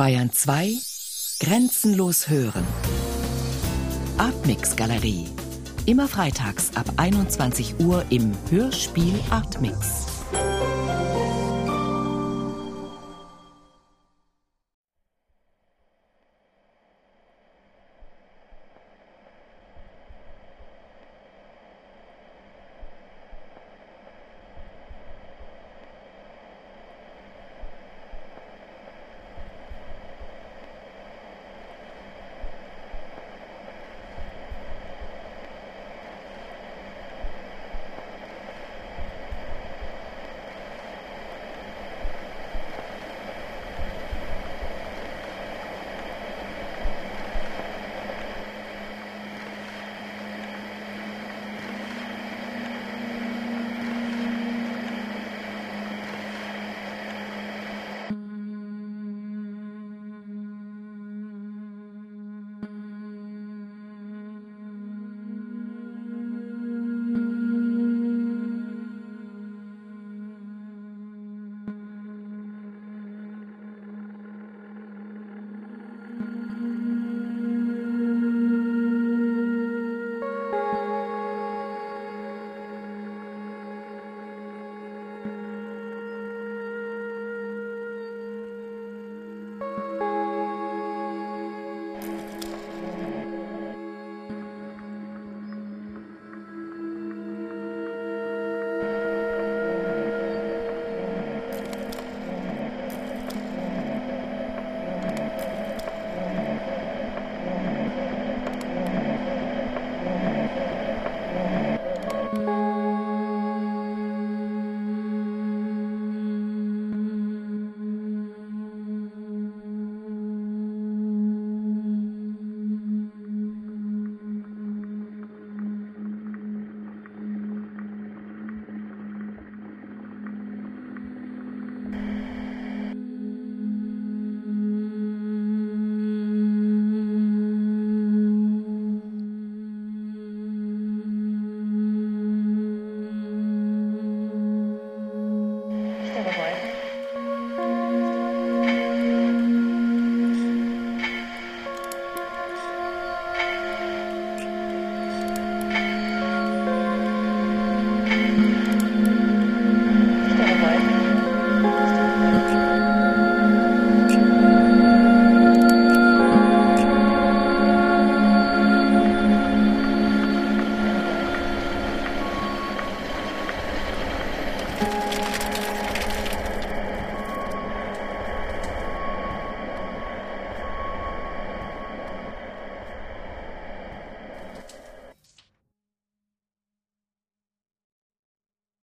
Bayern 2 Grenzenlos hören. Artmix Galerie. Immer freitags ab 21 Uhr im Hörspiel Artmix.